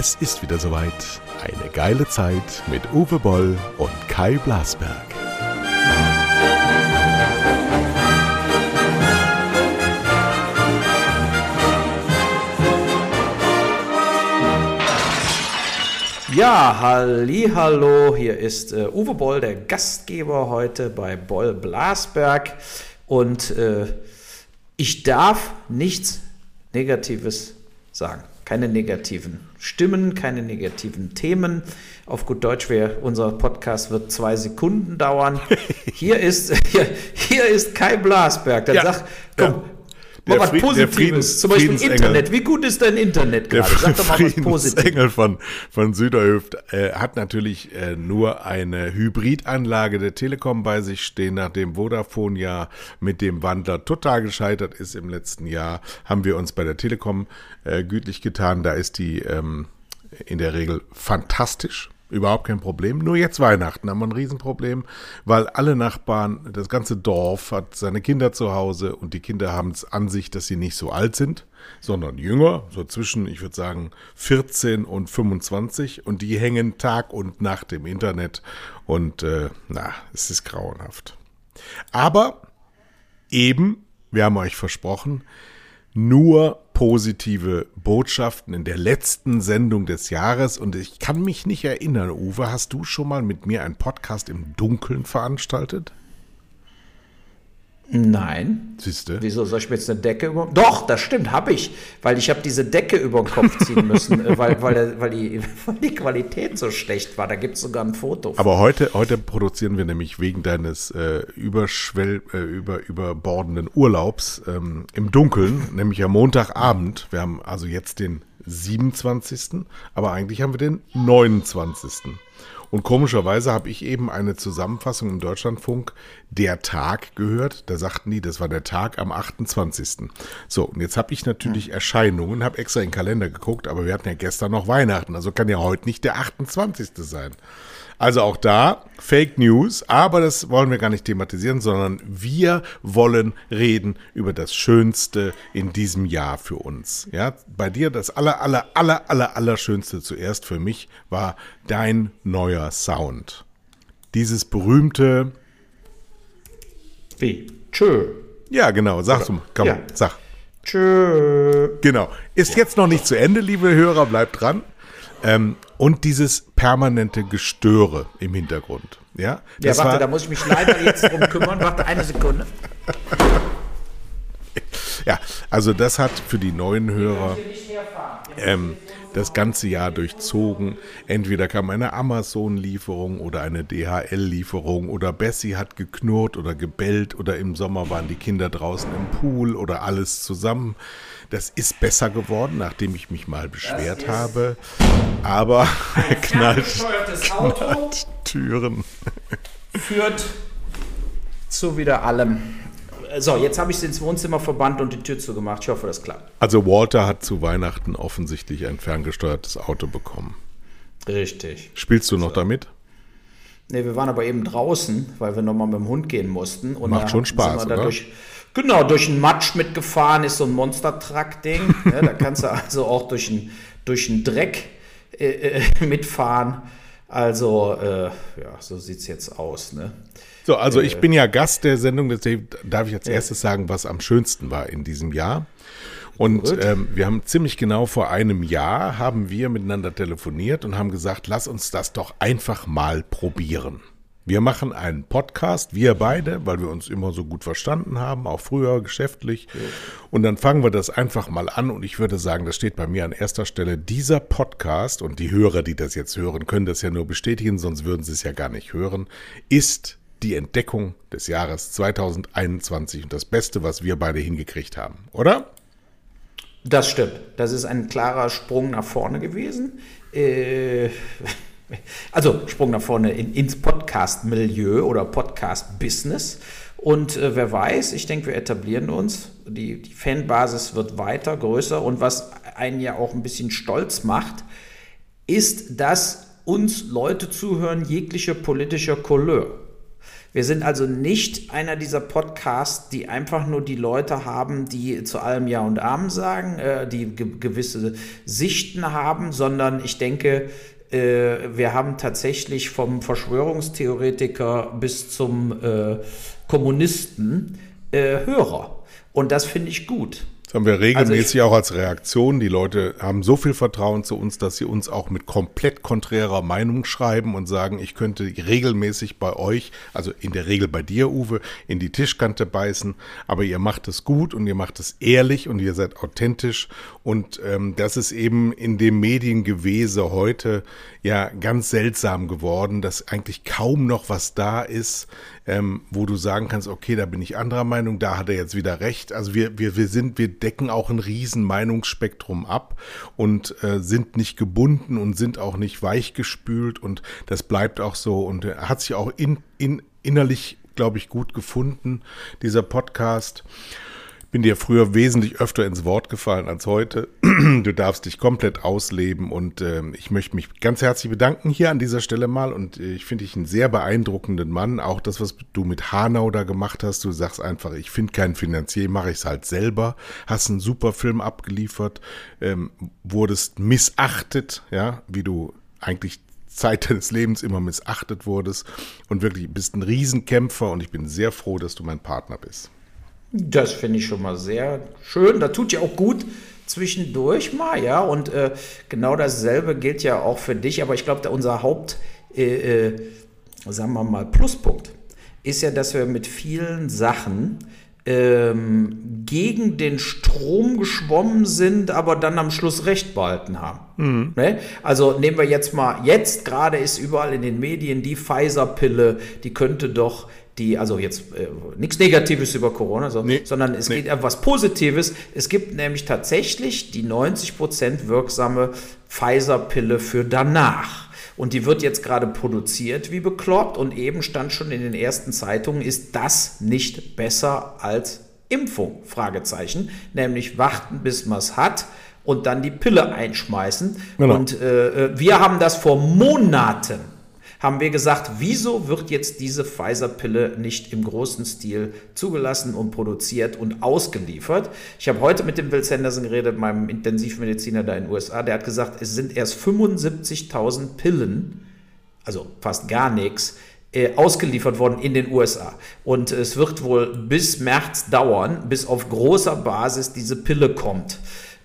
Es ist wieder soweit. Eine geile Zeit mit Uwe Boll und Kai Blasberg. Ja, halli, hallo, hier ist äh, Uwe Boll, der Gastgeber heute bei Boll Blasberg und äh, ich darf nichts Negatives sagen. Keine negativen Stimmen, keine negativen Themen. Auf gut Deutsch wäre, unser Podcast wird zwei Sekunden dauern. Hier ist, hier, hier ist Kai Blasberg. Dann Ja, sag, komm, ja. Der was Fried- Positives. Zum Beispiel Friedensengel. Internet. Wie gut ist dein Internet gerade? Sag doch mal was Positives. Friedensengel von, von Süderhöft äh, hat natürlich äh, nur eine Hybridanlage der Telekom bei sich stehen. Nachdem Vodafone ja mit dem Wandler total gescheitert ist im letzten Jahr, haben wir uns bei der Telekom äh, gütlich getan. Da ist die ähm, in der Regel fantastisch. Überhaupt kein Problem. Nur jetzt Weihnachten haben wir ein Riesenproblem, weil alle Nachbarn, das ganze Dorf hat seine Kinder zu Hause und die Kinder haben es an sich, dass sie nicht so alt sind, sondern jünger, so zwischen, ich würde sagen, 14 und 25 und die hängen Tag und Nacht im Internet und äh, na, es ist grauenhaft. Aber eben, wir haben euch versprochen, nur positive Botschaften in der letzten Sendung des Jahres. Und ich kann mich nicht erinnern, Uwe, hast du schon mal mit mir einen Podcast im Dunkeln veranstaltet? Nein. Siehste? Wieso soll ich mir jetzt eine Decke über... Doch, das stimmt, habe ich. Weil ich habe diese Decke über den Kopf ziehen müssen, äh, weil, weil, weil, die, weil die Qualität so schlecht war. Da gibt es sogar ein Foto. von. Aber heute, heute produzieren wir nämlich wegen deines äh, überschwell, äh, über, überbordenden Urlaubs ähm, im Dunkeln, nämlich am Montagabend. Wir haben also jetzt den 27., aber eigentlich haben wir den 29. Und komischerweise habe ich eben eine Zusammenfassung im Deutschlandfunk der Tag gehört. Da sagten die, das war der Tag am 28. So, und jetzt habe ich natürlich Erscheinungen, habe extra in den Kalender geguckt, aber wir hatten ja gestern noch Weihnachten, also kann ja heute nicht der 28. sein. Also auch da Fake News, aber das wollen wir gar nicht thematisieren, sondern wir wollen reden über das Schönste in diesem Jahr für uns. Ja, bei dir das aller, aller, aller, aller, aller Schönste zuerst für mich war dein neuer Sound. Dieses berühmte, Wie? Tschö. ja genau, sag du mal, komm, Ja. sag. Tschö. Genau. Ist jetzt noch nicht zu Ende, liebe Hörer, bleibt dran. Ähm, und dieses permanente Gestöre im Hintergrund. Ja, Ja, warte, war- da muss ich mich leider jetzt drum kümmern. Warte eine Sekunde. Ja, also das hat für die neuen Hörer ähm, das ganze Jahr durchzogen. Entweder kam eine Amazon-Lieferung oder eine DHL-Lieferung oder Bessie hat geknurrt oder gebellt oder im Sommer waren die Kinder draußen im Pool oder alles zusammen. Das ist besser geworden, nachdem ich mich mal beschwert habe. Aber knallt, knallt Türen. Führt zu wieder allem. So, jetzt habe ich es ins Wohnzimmer verbannt und die Tür zugemacht. Ich hoffe, das klappt. Also Walter hat zu Weihnachten offensichtlich ein ferngesteuertes Auto bekommen. Richtig. Spielst du noch damit? Ne, wir waren aber eben draußen, weil wir nochmal mit dem Hund gehen mussten. Und Macht schon Spaß, oder? Durch, genau, durch den Matsch mitgefahren ist so ein Monster-Truck-Ding. ja, da kannst du also auch durch den, durch Dreck äh, äh, mitfahren. Also, äh, ja, so sieht es jetzt aus. Ne? So, also ich bin ja Gast der Sendung, deswegen darf ich als erstes sagen, was am schönsten war in diesem Jahr. Und ähm, wir haben ziemlich genau vor einem Jahr haben wir miteinander telefoniert und haben gesagt, lass uns das doch einfach mal probieren. Wir machen einen Podcast, wir beide, weil wir uns immer so gut verstanden haben, auch früher geschäftlich. Und dann fangen wir das einfach mal an. Und ich würde sagen, das steht bei mir an erster Stelle. Dieser Podcast, und die Hörer, die das jetzt hören, können das ja nur bestätigen, sonst würden sie es ja gar nicht hören, ist die Entdeckung des Jahres 2021 und das Beste, was wir beide hingekriegt haben, oder? Das stimmt. Das ist ein klarer Sprung nach vorne gewesen. Äh, also Sprung nach vorne in, ins Podcast-Milieu oder Podcast-Business. Und äh, wer weiß, ich denke, wir etablieren uns. Die, die Fanbasis wird weiter, größer. Und was einen ja auch ein bisschen stolz macht, ist, dass uns Leute zuhören, jeglicher politischer Couleur. Wir sind also nicht einer dieser Podcasts, die einfach nur die Leute haben, die zu allem Ja und Amen sagen, äh, die ge gewisse Sichten haben, sondern ich denke, äh, wir haben tatsächlich vom Verschwörungstheoretiker bis zum äh, Kommunisten äh, Hörer. Und das finde ich gut. Das haben wir regelmäßig also ich, auch als Reaktion. Die Leute haben so viel Vertrauen zu uns, dass sie uns auch mit komplett konträrer Meinung schreiben und sagen, ich könnte regelmäßig bei euch, also in der Regel bei dir, Uwe, in die Tischkante beißen. Aber ihr macht es gut und ihr macht es ehrlich und ihr seid authentisch. Und ähm, das ist eben in dem Mediengewese heute ja ganz seltsam geworden, dass eigentlich kaum noch was da ist, ähm, wo du sagen kannst, okay, da bin ich anderer Meinung, da hat er jetzt wieder recht. Also wir, wir, wir sind, wir decken auch ein riesen Meinungsspektrum ab und äh, sind nicht gebunden und sind auch nicht weichgespült und das bleibt auch so und hat sich auch in, in, innerlich, glaube ich, gut gefunden, dieser Podcast bin dir früher wesentlich öfter ins Wort gefallen als heute. Du darfst dich komplett ausleben und äh, ich möchte mich ganz herzlich bedanken hier an dieser Stelle mal und äh, ich finde dich einen sehr beeindruckenden Mann. Auch das, was du mit Hanau da gemacht hast, du sagst einfach, ich finde keinen Finanzier, mache ich es halt selber. Hast einen super Film abgeliefert, ähm, wurdest missachtet, ja, wie du eigentlich Zeit deines Lebens immer missachtet wurdest und wirklich bist ein Riesenkämpfer und ich bin sehr froh, dass du mein Partner bist. Das finde ich schon mal sehr schön. Da tut ja auch gut zwischendurch mal, ja. Und äh, genau dasselbe gilt ja auch für dich. Aber ich glaube, unser Haupt, äh, äh, sagen wir mal, Pluspunkt ist ja, dass wir mit vielen Sachen ähm, gegen den Strom geschwommen sind, aber dann am Schluss Recht behalten haben. Mhm. Ne? Also nehmen wir jetzt mal, jetzt gerade ist überall in den Medien die Pfizer-Pille, die könnte doch die, also jetzt äh, nichts Negatives über Corona, so, nee, sondern es nee. geht etwas Positives. Es gibt nämlich tatsächlich die 90% wirksame Pfizer-Pille für danach. Und die wird jetzt gerade produziert wie bekloppt und eben stand schon in den ersten Zeitungen, ist das nicht besser als Impfung? Fragezeichen. Nämlich warten, bis man es hat und dann die Pille einschmeißen. Genau. Und äh, äh wir haben das vor Monaten haben wir gesagt, wieso wird jetzt diese Pfizer-Pille nicht im großen Stil zugelassen und produziert und ausgeliefert? Ich habe heute mit dem Bill Sanderson geredet, meinem Intensivmediziner da in den USA, der hat gesagt, es sind erst 75.000 Pillen, also fast gar nichts, äh, ausgeliefert worden in den USA. Und es wird wohl bis März dauern, bis auf großer Basis diese Pille kommt.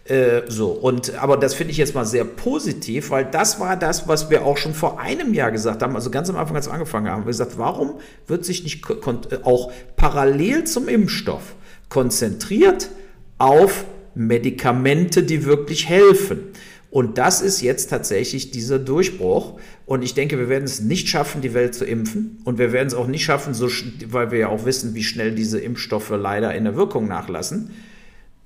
Äh, so, und aber das finde ich jetzt mal sehr positiv, weil das war das, was wir auch schon vor einem Jahr gesagt haben, also ganz am Anfang, als wir angefangen haben, wir gesagt, warum wird sich nicht äh, auch parallel zum Impfstoff konzentriert auf Medikamente, die wirklich helfen? Und das ist jetzt tatsächlich dieser Durchbruch. Und ich denke, wir werden es nicht schaffen, die Welt zu impfen. Und wir werden es auch nicht schaffen, so, weil wir ja auch wissen, wie schnell diese Impfstoffe leider in der Wirkung nachlassen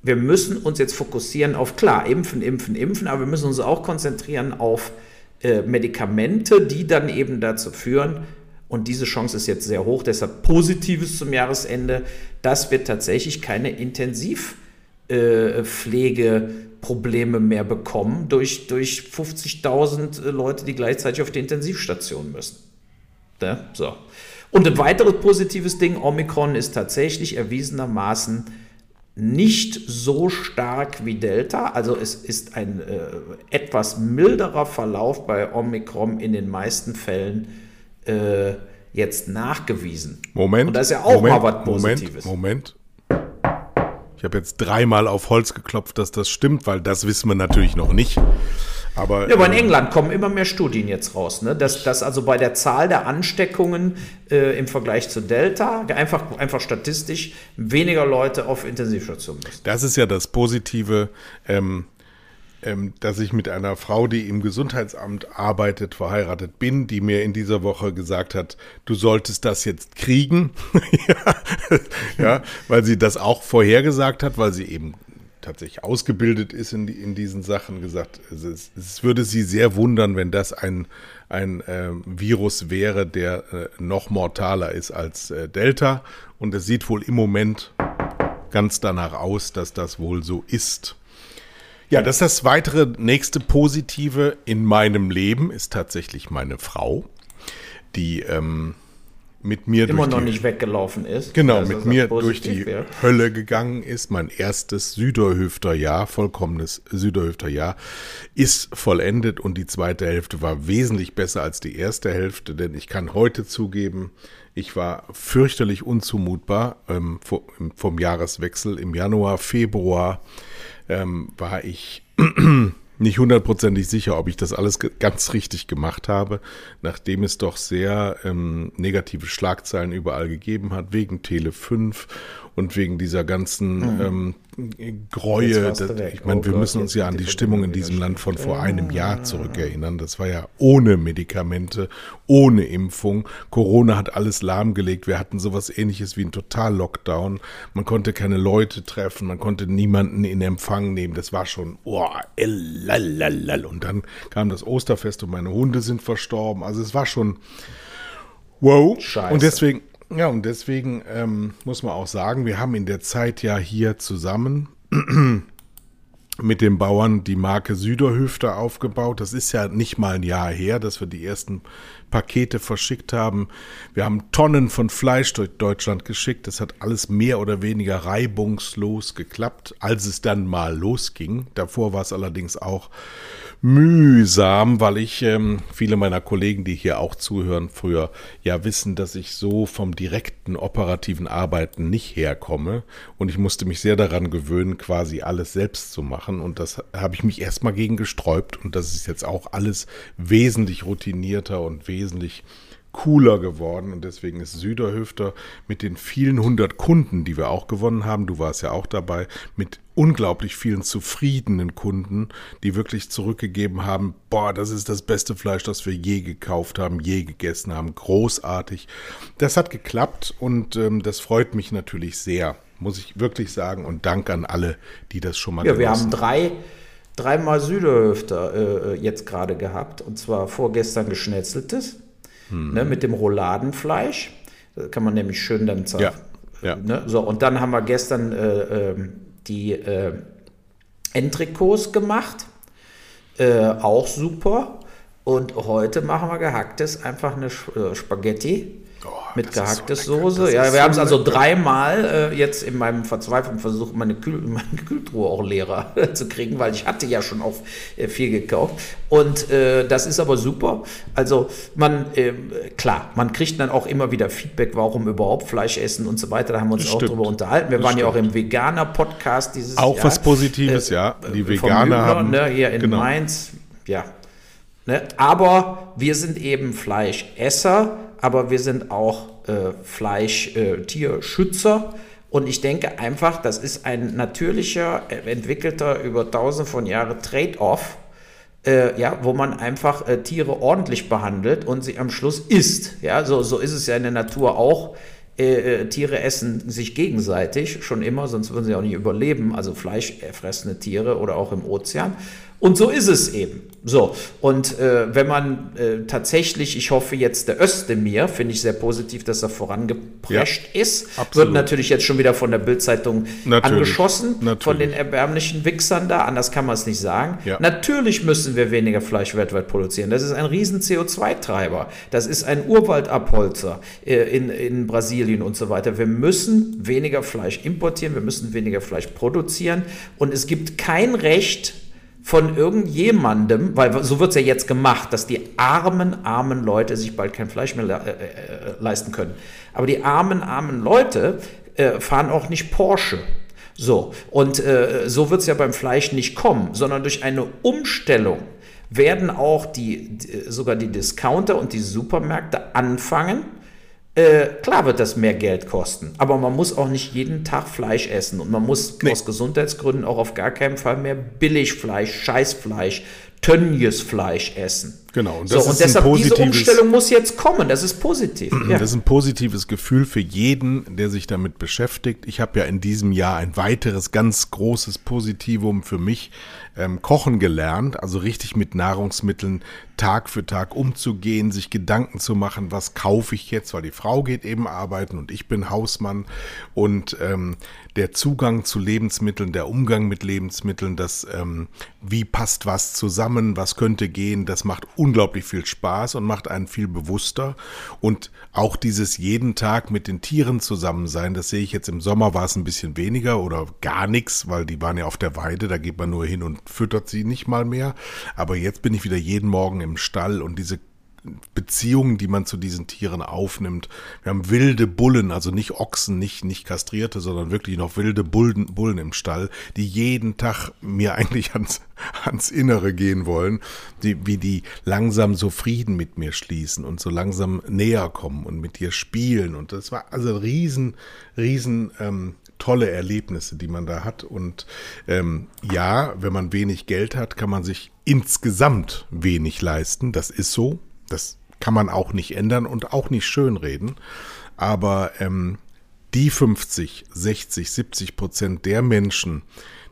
wir müssen uns jetzt fokussieren auf, klar, impfen, impfen, impfen, aber wir müssen uns auch konzentrieren auf äh, Medikamente, die dann eben dazu führen, und diese Chance ist jetzt sehr hoch, deshalb Positives zum Jahresende, dass wir tatsächlich keine Intensivpflegeprobleme äh, mehr bekommen durch, durch 50.000 äh, Leute, die gleichzeitig auf die Intensivstation müssen. Ja, so. Und ein weiteres positives Ding, Omikron ist tatsächlich erwiesenermaßen nicht so stark wie Delta. Also es ist ein äh, etwas milderer Verlauf bei Omikron in den meisten Fällen äh, jetzt nachgewiesen. Moment. Und das ist ja auch Moment, mal was Positives. Moment, Moment. Ich habe jetzt dreimal auf Holz geklopft, dass das stimmt, weil das wissen wir natürlich noch nicht. Aber, ja, aber in äh, England kommen immer mehr Studien jetzt raus, ne? dass, dass also bei der Zahl der Ansteckungen äh, im Vergleich zu Delta einfach, einfach statistisch weniger Leute auf Intensivstationen müssen. Das ist ja das Positive, ähm, ähm, dass ich mit einer Frau, die im Gesundheitsamt arbeitet, verheiratet bin, die mir in dieser Woche gesagt hat, du solltest das jetzt kriegen. ja, ja, weil sie das auch vorhergesagt hat, weil sie eben tatsächlich ausgebildet ist in, in diesen Sachen, gesagt, es, es, würde sie sehr wundern, wenn das ein, ein äh, Virus wäre, der äh, noch mortaler ist als äh, Delta. Und es sieht wohl im Moment ganz danach aus, dass das wohl so ist. Ja, das ist das weitere nächste Positive in meinem Leben, ist tatsächlich meine Frau, die ähm, mit mir immer durch noch die, nicht weggelaufen ist. Genau, mit mir durch die wäre. Hölle gegangen ist. Mein erstes Süderhüfter-Jahr, vollkommenes Süderhüfter-Jahr, ist vollendet und die zweite Hälfte war wesentlich besser als die erste Hälfte, denn ich kann heute zugeben, ich war fürchterlich unzumutbar ähm, vom Jahreswechsel. Im Januar, Februar ähm, war ich nicht hundertprozentig sicher, ob ich das alles ganz richtig gemacht habe, nachdem es doch sehr ähm, negative Schlagzeilen überall gegeben hat, wegen Tele 5 und wegen dieser ganzen ähm, Mhm. Jetzt Du Das, ich meine, Oh wir Gott, müssen uns ja an die die Stimmung in diesem Land von vor einem Jahr zurückerinnern. Das war ja ohne Medikamente, ohne Impfung. Corona hat alles lahmgelegt. Wir hatten sowas ähnliches wie ein Total-Lockdown. Man konnte keine Leute treffen, man konnte niemanden in Empfang nehmen. Das war schon, oh, ellallalal. Und dann kam das Osterfest und meine Hunde sind verstorben. Also es war schon, wow. Scheiße. Und deswegen, ja, und deswegen ähm, muss man auch sagen, wir haben in der Zeit ja hier zusammen mit den Bauern die Marke Süderhüfter aufgebaut. Das ist ja nicht mal ein Jahr her, dass wir die ersten Pakete verschickt haben. Wir haben Tonnen von Fleisch durch Deutschland geschickt. Das hat alles mehr oder weniger reibungslos geklappt, als es dann mal losging. Davor war es allerdings auch mühsam, weil ich, ähm, viele meiner Kollegen, die hier auch zuhören, früher ja wissen, dass ich so vom direkten operativen Arbeiten nicht herkomme. Und ich musste mich sehr daran gewöhnen, quasi alles selbst zu machen. Und das habe ich mich erstmal gegen gesträubt. Und das ist jetzt auch alles wesentlich routinierter und wesentlich cooler geworden. Und deswegen ist Süderhüfter mit den vielen hundert Kunden, die wir auch gewonnen haben, du warst ja auch dabei, mit unglaublich vielen zufriedenen Kunden, die wirklich zurückgegeben haben, boah, das ist das beste Fleisch, das wir je gekauft haben, je gegessen haben, großartig. Das hat geklappt und ähm, das freut mich natürlich sehr, muss ich wirklich sagen. Und Dank an alle, die das schon mal Ja, wir haben. drei, dreimal Süderhöfter äh, jetzt gerade gehabt. Und zwar vorgestern geschnetzeltes Hm. ne, mit dem Rouladenfleisch. Da kann man nämlich schön dann zer Ja, ja. Ne, so, und dann haben wir gestern äh, ähm, die äh, Entrecôts gemacht. Äh, auch super. Und heute machen wir gehacktes, einfach eine äh, Spaghetti Oh, ist gehacktes so. Soße. Ja, wir so haben es also dreimal äh, jetzt in meinem verzweifelten Versuch, meine, Kühl meine Kühltruhe auch leerer zu kriegen, weil ich hatte ja schon auch äh, viel gekauft. Und äh, das ist aber super. Also man, äh, klar, man kriegt dann auch immer wieder Feedback, warum überhaupt Fleisch essen und so weiter. Da haben wir uns Das auch stimmt. drüber unterhalten. Wir Das waren ja auch stimmt. im Veganer-Podcast dieses Auch Jahr. was Positives, Äh, ja. Die vom Veganer Hübner, haben Ne, hier in genau. Mainz. Ja. Ne? Aber wir sind eben Fleischesser, aber wir sind auch äh, Fleisch-Tierschützer. Und ich denke einfach, das ist ein natürlicher, äh, entwickelter, über tausende von Jahren Trade-off, äh, ja, wo man einfach äh, Tiere ordentlich behandelt und sie am Schluss isst. Ja, so, so ist es ja in der Natur auch. Äh, äh, Tiere essen sich gegenseitig schon immer, sonst würden sie auch nicht überleben. Also fleischfressende Tiere oder auch im Ozean. Und so ist es eben. So, und äh, wenn man äh, tatsächlich, ich hoffe jetzt der Özdemir, finde ich sehr positiv, dass er vorangeprescht ist, absolut. wird natürlich jetzt schon wieder von der Bildzeitung Natürlich, angeschossen, von natürlich. den erbärmlichen Wichsern da, anders kann man es nicht sagen. Ja. Natürlich müssen wir weniger Fleisch weltweit produzieren. Das ist ein riesen CO2-Treiber. Das ist ein Urwaldabholzer äh, in, in Brasilien und so weiter. Wir müssen weniger Fleisch importieren, wir müssen weniger Fleisch produzieren und es gibt kein Recht von irgendjemandem, weil so wird es ja jetzt gemacht, dass die armen, armen Leute sich bald kein Fleisch mehr le äh, äh, leisten können. Aber die armen, armen Leute äh, fahren auch nicht Porsche. So, und äh, so wird es ja beim Fleisch nicht kommen, sondern durch eine Umstellung werden auch die, die sogar die Discounter und die Supermärkte anfangen. Äh, klar wird das mehr Geld kosten, aber man muss auch nicht jeden Tag Fleisch essen und man muss Nee. aus Gesundheitsgründen auch auf gar keinen Fall mehr Billigfleisch, Scheißfleisch, Tönnies-Fleisch essen. Genau, und so, das und ist ein deshalb diese Umstellung muss jetzt kommen. Das ist positiv. ja. Das ist ein positives Gefühl für jeden, der sich damit beschäftigt. Ich habe ja in diesem Jahr ein weiteres ganz großes Positivum für mich ähm, kochen gelernt, also richtig mit Nahrungsmitteln Tag für Tag umzugehen, sich Gedanken zu machen, was kaufe ich jetzt, weil die Frau geht eben arbeiten und ich bin Hausmann und ähm, der Zugang zu Lebensmitteln, der Umgang mit Lebensmitteln, das ähm, wie passt was zusammen, zusammen, was könnte gehen, das macht unglaublich viel Spaß und macht einen viel bewusster. Und auch dieses jeden Tag mit den Tieren zusammen sein, das sehe ich jetzt im Sommer war es ein bisschen weniger oder gar nichts, weil die waren ja auf der Weide, da geht man nur hin und füttert sie nicht mal mehr. Aber jetzt bin ich wieder jeden Morgen im Stall und diese Beziehungen, die man zu diesen Tieren aufnimmt. Wir haben wilde Bullen, also nicht Ochsen, nicht, nicht kastrierte, sondern wirklich noch wilde Bullen, Bullen im Stall, die jeden Tag mir eigentlich ans, ans Innere gehen wollen, die, wie die langsam so Frieden mit mir schließen und so langsam näher kommen und mit dir spielen. Und das war also riesen, riesen ähm, tolle Erlebnisse, die man da hat. Und ähm, ja, wenn man wenig Geld hat, kann man sich insgesamt wenig leisten. Das ist so. Das kann man auch nicht ändern und auch nicht schönreden. Aber ähm, die 50, 60, 70 Prozent der Menschen,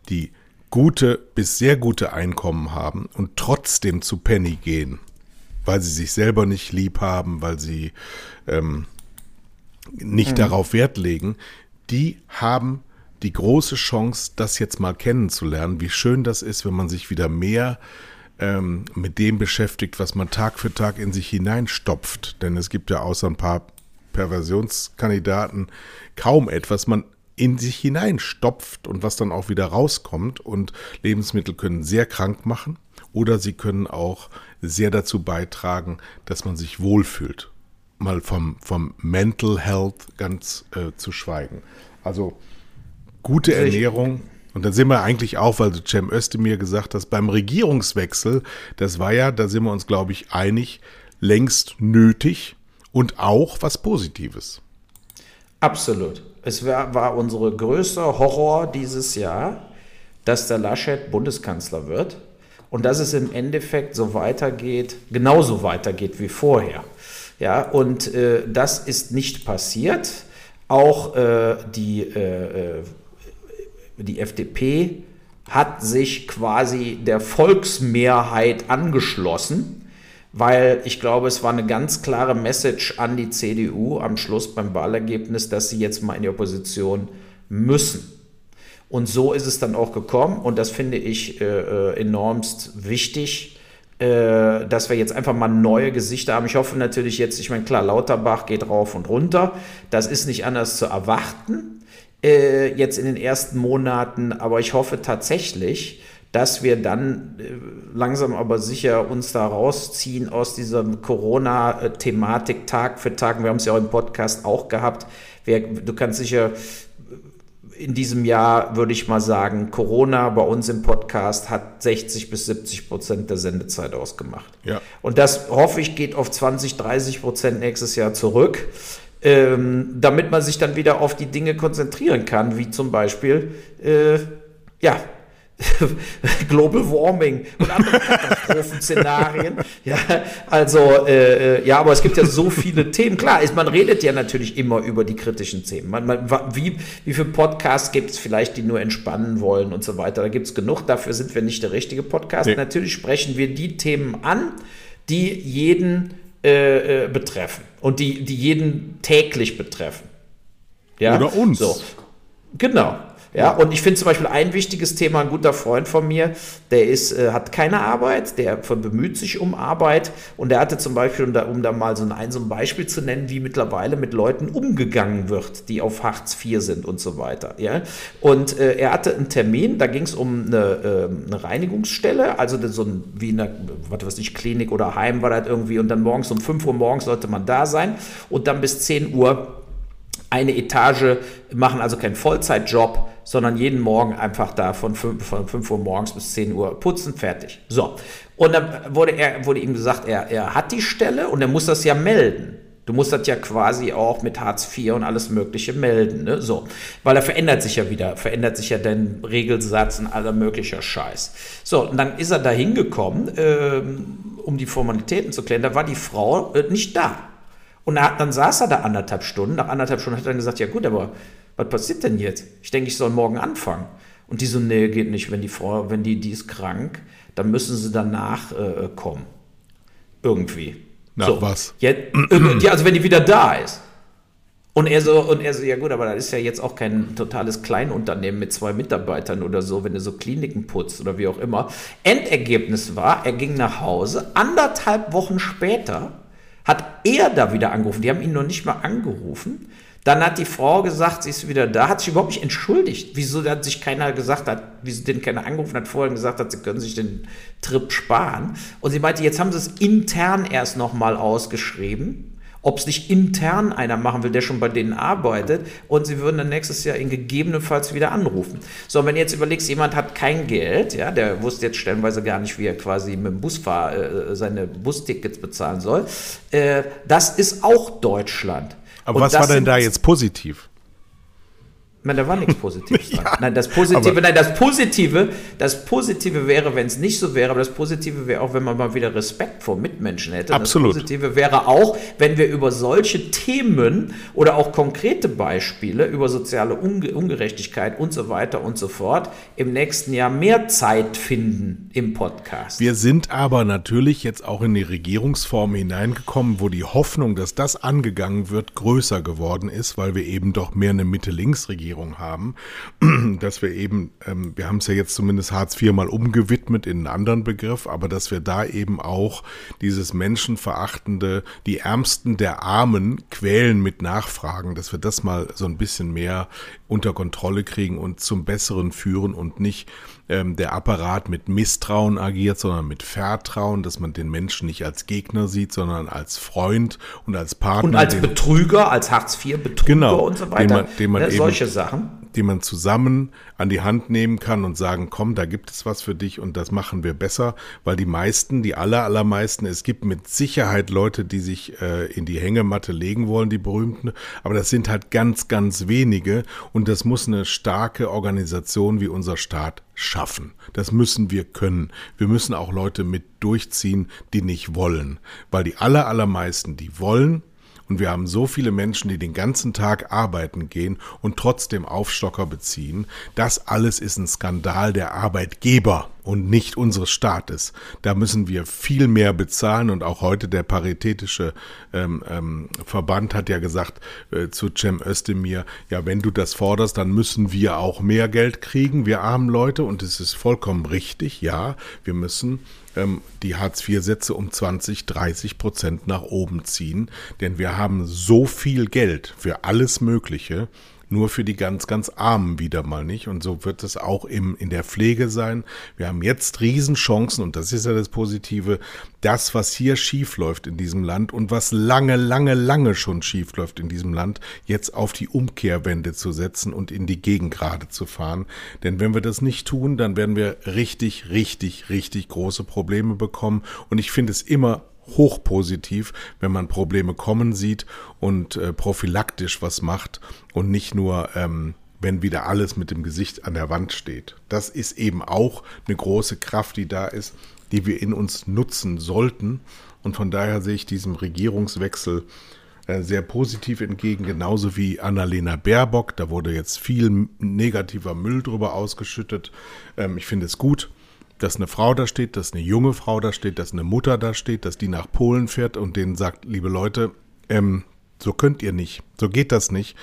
die gute bis sehr gute Einkommen haben und trotzdem zu Penny gehen, weil sie sich selber nicht lieb haben, weil sie ähm, nicht mhm. darauf Wert legen, die haben die große Chance, das jetzt mal kennenzulernen, wie schön das ist, wenn man sich wieder mehr ähm, mit dem beschäftigt, was man Tag für Tag in sich hineinstopft. Denn es gibt ja außer ein paar Perversionskandidaten kaum etwas, man in sich hineinstopft und was dann auch wieder rauskommt. Und Lebensmittel können sehr krank machen oder sie können auch sehr dazu beitragen, dass man sich wohlfühlt. Mal vom, vom Mental Health ganz äh, zu schweigen. Also gute Ernährung und dann sind wir eigentlich auch, weil Cem Özdemir gesagt hat, beim Regierungswechsel, das war ja, da sind wir uns, glaube ich, einig, längst nötig und auch was Positives. Absolut. Es war, war unser größter Horror dieses Jahr, dass der Laschet Bundeskanzler wird und dass es im Endeffekt so weitergeht, genauso weitergeht wie vorher. Ja, und äh, das ist nicht passiert. Auch äh, die äh, äh die FDP hat sich quasi der Volksmehrheit angeschlossen, weil ich glaube, es war eine ganz klare Message an die CDU am Schluss beim Wahlergebnis, dass sie jetzt mal in die Opposition müssen. Und so ist es dann auch gekommen und das finde ich äh, äh enormst wichtig, äh, dass wir jetzt einfach mal neue Gesichter haben. Ich hoffe natürlich jetzt, ich meine, klar, Lauterbach geht rauf und runter, das ist nicht anders zu erwarten äh, jetzt in den ersten Monaten, aber ich hoffe tatsächlich, dass wir dann äh, langsam aber sicher uns da rausziehen aus dieser Corona-Thematik Tag für Tag. Wir haben es ja auch im Podcast auch gehabt. Du kannst sicher in diesem Jahr würde ich mal sagen, Corona bei uns im Podcast hat 60 bis 70 Prozent der Sendezeit ausgemacht. Ja. Und das hoffe ich geht auf 20, 30 Prozent nächstes Jahr zurück ähm, damit man sich dann wieder auf die Dinge konzentrieren kann, wie zum Beispiel, äh, ja, Global Warming und andere Katastrophenszenarien. ja, also, äh, äh, ja, aber es gibt ja so viele Themen. Klar, ist, man redet ja natürlich immer über die kritischen Themen. Man, man, wie, wie viele Podcasts gibt es vielleicht, die nur entspannen wollen und so weiter? Da gibt es genug. Dafür sind wir nicht der richtige Podcast. Nee. Natürlich sprechen wir die Themen an, die jeden äh, äh, betreffen und die, die jeden täglich betreffen. Ja? Oder uns. So. Genau. Ja, und ich finde zum Beispiel ein wichtiges Thema, ein guter Freund von mir, der ist, äh, hat keine Arbeit, der bemüht sich um Arbeit und der hatte zum Beispiel, um da, um da mal so ein, so ein Beispiel zu nennen, wie mittlerweile mit Leuten umgegangen wird, die auf Hartz IV sind und so weiter. Ja? Und äh, er hatte einen Termin, da ging es um eine, äh, eine, Reinigungsstelle, also so ein, wie eine, was weiß ich, Klinik oder Heim war das irgendwie und dann morgens um 5 Uhr morgens sollte man da sein und dann bis 10 Uhr eine Etage machen, also keinen Vollzeitjob, sondern jeden Morgen einfach da von 5, von 5 Uhr morgens bis 10 Uhr putzen, fertig. So. Und dann wurde, er, wurde ihm gesagt, er, er hat die Stelle und er muss das ja melden. Du musst das ja quasi auch mit Hartz IV und alles Mögliche melden. Ne? So. Weil er verändert sich ja wieder, verändert sich ja dein Regelsatz und aller möglicher Scheiß. So, und dann ist er da hingekommen, ähm, um die Formalitäten zu klären. Da war die Frau äh, nicht da. Und er, dann saß er da anderthalb Stunden. Nach anderthalb Stunden hat er dann gesagt, ja gut, aber was passiert denn jetzt? Ich denke, ich soll morgen anfangen. Und die so, nee, geht nicht. Wenn die Frau, wenn die, die ist krank, dann müssen sie danach äh, kommen. Irgendwie. Na, so. was? Jetzt, äh, also wenn die wieder da ist. Und er so, und er so, ja gut, aber das ist ja jetzt auch kein totales Kleinunternehmen mit zwei Mitarbeitern oder so, wenn du so Kliniken putzt oder wie auch immer. Endergebnis war, er ging nach Hause, anderthalb Wochen später hat er da wieder angerufen. Die haben ihn noch nicht mal angerufen. Dann hat die Frau gesagt, sie ist wieder da, hat sich überhaupt nicht entschuldigt. Wieso hat sich keiner gesagt hat, wieso den keiner angerufen hat, vorher gesagt hat, sie können sich den Trip sparen. Und sie meinte, jetzt haben sie es intern erst nochmal ausgeschrieben ob es nicht intern einer machen will, der schon bei denen arbeitet und sie würden dann nächstes Jahr ihn gegebenenfalls wieder anrufen. So, wenn jetzt überlegst, jemand hat kein Geld, ja, der wusste jetzt stellenweise gar nicht, wie er quasi mit dem Busfahr äh, seine Bustickets bezahlen soll, äh, das ist auch Deutschland. Aber und was war denn da jetzt positiv? Nein, da war nichts Positives dran. ja, nein, das Positive, nein, das Positive, das Positive wäre, wenn es nicht so wäre, aber das Positive wäre auch, wenn man mal wieder Respekt vor Mitmenschen hätte. Absolut. Das Positive wäre auch, wenn wir über solche Themen oder auch konkrete Beispiele über soziale Unge Ungerechtigkeit und so weiter und so fort im nächsten Jahr mehr Zeit finden im Podcast. Wir sind aber natürlich jetzt auch in die Regierungsform hineingekommen, wo die Hoffnung, dass das angegangen wird, größer geworden ist, weil wir eben doch mehr eine Mitte-Links-Regierung Regierung haben, dass wir eben, ähm, wir haben es ja jetzt zumindest Hartz IV mal umgewidmet in einen anderen Begriff, aber dass wir da eben auch dieses menschenverachtende, die Ärmsten der Armen quälen mit Nachfragen, dass wir das mal so ein bisschen mehr unter Kontrolle kriegen und zum Besseren führen und nicht ähm, der Apparat mit Misstrauen agiert, sondern mit Vertrauen, dass man den Menschen nicht als Gegner sieht, sondern als Freund und als Partner. Und als Betrüger, als Hartz-IV-Betrüger genau, und so weiter. Den man, den man ja, eben, solche Sachen die man zusammen an die Hand nehmen kann und sagen, komm, da gibt es was für dich und das machen wir besser, weil die meisten, die aller, allermeisten, es gibt mit Sicherheit Leute, die sich äh, in die Hängematte legen wollen, die berühmten, aber das sind halt ganz, ganz wenige und das muss eine starke Organisation wie unser Staat schaffen. Das müssen wir können. Wir müssen auch Leute mit durchziehen, die nicht wollen, weil die aller, allermeisten, die wollen, und wir haben so viele Menschen, die den ganzen Tag arbeiten gehen und trotzdem Aufstocker beziehen. Das alles ist ein Skandal der Arbeitgeber und nicht unseres Staates. Da müssen wir viel mehr bezahlen und auch heute der paritätische ähm, ähm, Verband hat ja gesagt äh, zu Cem Özdemir, ja, wenn du das forderst, dann müssen wir auch mehr Geld kriegen, wir armen Leute und es ist vollkommen richtig, ja, wir müssen ähm, die Hartz-IV-Sätze um 20, 30 Prozent nach oben ziehen. Denn wir haben so viel Geld für alles Mögliche, nur für die ganz, ganz Armen wieder mal nicht. Und so wird es auch im, in der Pflege sein. Wir haben jetzt Riesenchancen und das ist ja das Positive. Das, was hier schief läuft in diesem Land und was lange, lange, lange schon schief läuft in diesem Land, jetzt auf die Umkehrwende zu setzen und in die Gegengrade zu fahren. Denn wenn wir das nicht tun, dann werden wir richtig, richtig, richtig große Probleme bekommen. Und ich finde es immer hochpositiv, wenn man Probleme kommen sieht und äh, prophylaktisch was macht und nicht nur, ähm, wenn wieder alles mit dem Gesicht an der Wand steht. Das ist eben auch eine große Kraft, die da ist, die wir in uns nutzen sollten. Und von daher sehe ich diesem Regierungswechsel äh, sehr positiv entgegen, genauso wie Annalena Baerbock. Da wurde jetzt viel negativer Müll drüber ausgeschüttet. Ähm, ich finde es gut, dass eine Frau da steht, dass eine junge Frau da steht, dass eine Mutter da steht, dass die nach Polen fährt und denen sagt, liebe Leute, ähm, so könnt ihr nicht, so geht das nicht.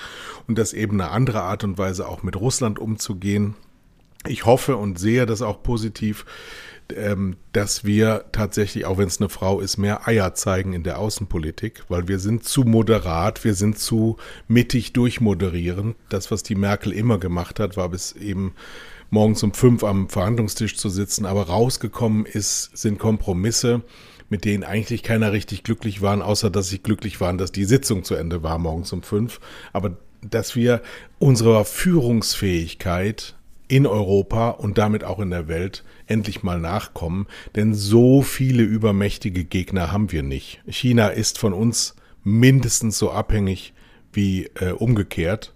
Und dass eben eine andere Art und Weise auch mit Russland umzugehen. Ich hoffe und sehe das auch positiv, ähm, dass wir tatsächlich, auch wenn es eine Frau ist, mehr Eier zeigen in der Außenpolitik, weil wir sind zu moderat, wir sind zu mittig durchmoderieren. Das, was die Merkel immer gemacht hat, war bis eben morgens um fünf am Verhandlungstisch zu sitzen, aber rausgekommen ist, sind Kompromisse, mit denen eigentlich keiner richtig glücklich waren, außer dass sie glücklich waren, dass die Sitzung zu Ende war morgens um fünf. Aber dass wir unserer Führungsfähigkeit in Europa und damit auch in der Welt endlich mal nachkommen, denn so viele übermächtige Gegner haben wir nicht. China ist von uns mindestens so abhängig wie äh, umgekehrt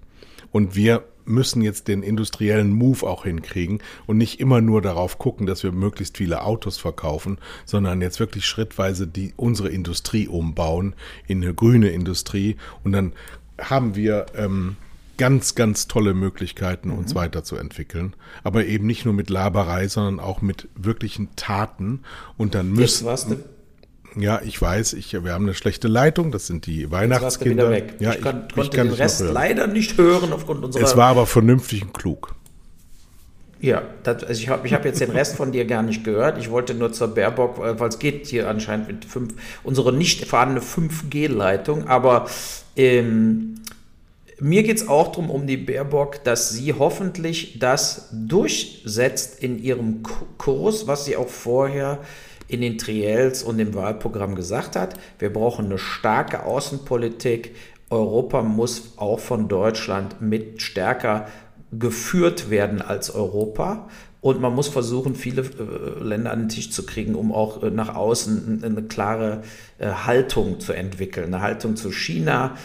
und wir müssen jetzt den industriellen Move auch hinkriegen und nicht immer nur darauf gucken, dass wir möglichst viele Autos verkaufen, sondern jetzt wirklich schrittweise die, unsere Industrie umbauen in eine grüne Industrie und dann haben wir ähm, ganz, ganz tolle Möglichkeiten, uns mhm. weiterzuentwickeln. Aber eben nicht nur mit Laberei, sondern auch mit wirklichen Taten. Und dann müssen. Jetzt Ja, ich weiß, ich, wir haben eine schlechte Leitung, das sind die Weihnachtskinder. Weg. Ja, ich, kann, ich konnte den Rest leider nicht hören aufgrund unserer. Es war aber vernünftig und klug. Ja, das, also ich habe ich hab jetzt den Rest von dir gar nicht gehört. Ich wollte nur zur Baerbock, weil es geht hier anscheinend mit fünf, unsere nicht vorhandene 5G-Leitung, aber ähm, mir geht es auch darum, um die Baerbock, dass sie hoffentlich das durchsetzt in ihrem Kurs, was sie auch vorher in den Triels und im Wahlprogramm gesagt hat. Wir brauchen eine starke Außenpolitik. Europa muss auch von Deutschland mit stärker geführt werden als Europa. Und man muss versuchen, viele äh, Länder an den Tisch zu kriegen, um auch äh, nach außen eine klare äh, Haltung zu entwickeln. Eine Haltung zu China,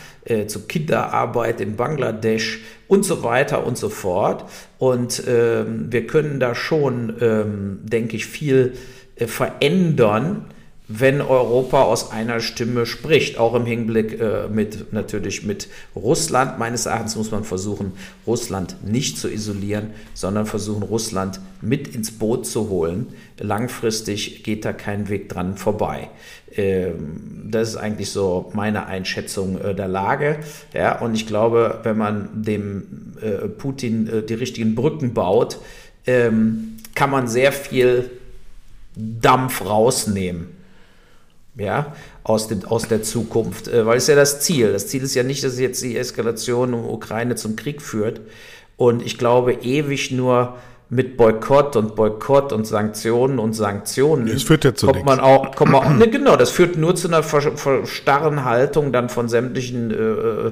zu Kinderarbeit in Bangladesch und so weiter und so fort. Und ähm, wir können da schon, ähm, denke ich, viel verändern wenn Europa aus einer Stimme spricht, auch im Hinblick äh, mit natürlich mit Russland. Meines Erachtens muss man versuchen, Russland nicht zu isolieren, sondern versuchen, Russland mit ins Boot zu holen. Langfristig geht da kein Weg dran vorbei. Ähm, das ist eigentlich so meine Einschätzung äh, der Lage. Ja, und ich glaube, wenn man dem äh, Putin äh, die richtigen Brücken baut, ähm, kann man sehr viel Dampf rausnehmen ja, aus, dem, aus der Zukunft, äh, weil es ja das Ziel. Das Ziel ist ja nicht, dass jetzt die Eskalation um Ukraine zum Krieg führt. Und ich glaube, ewig nur mit Boykott und Boykott und Sanktionen und Sanktionen das führt ja zu kommt man auch, kommt man auch ne, genau, das führt nur zu einer starren Haltung dann von sämtlichen äh,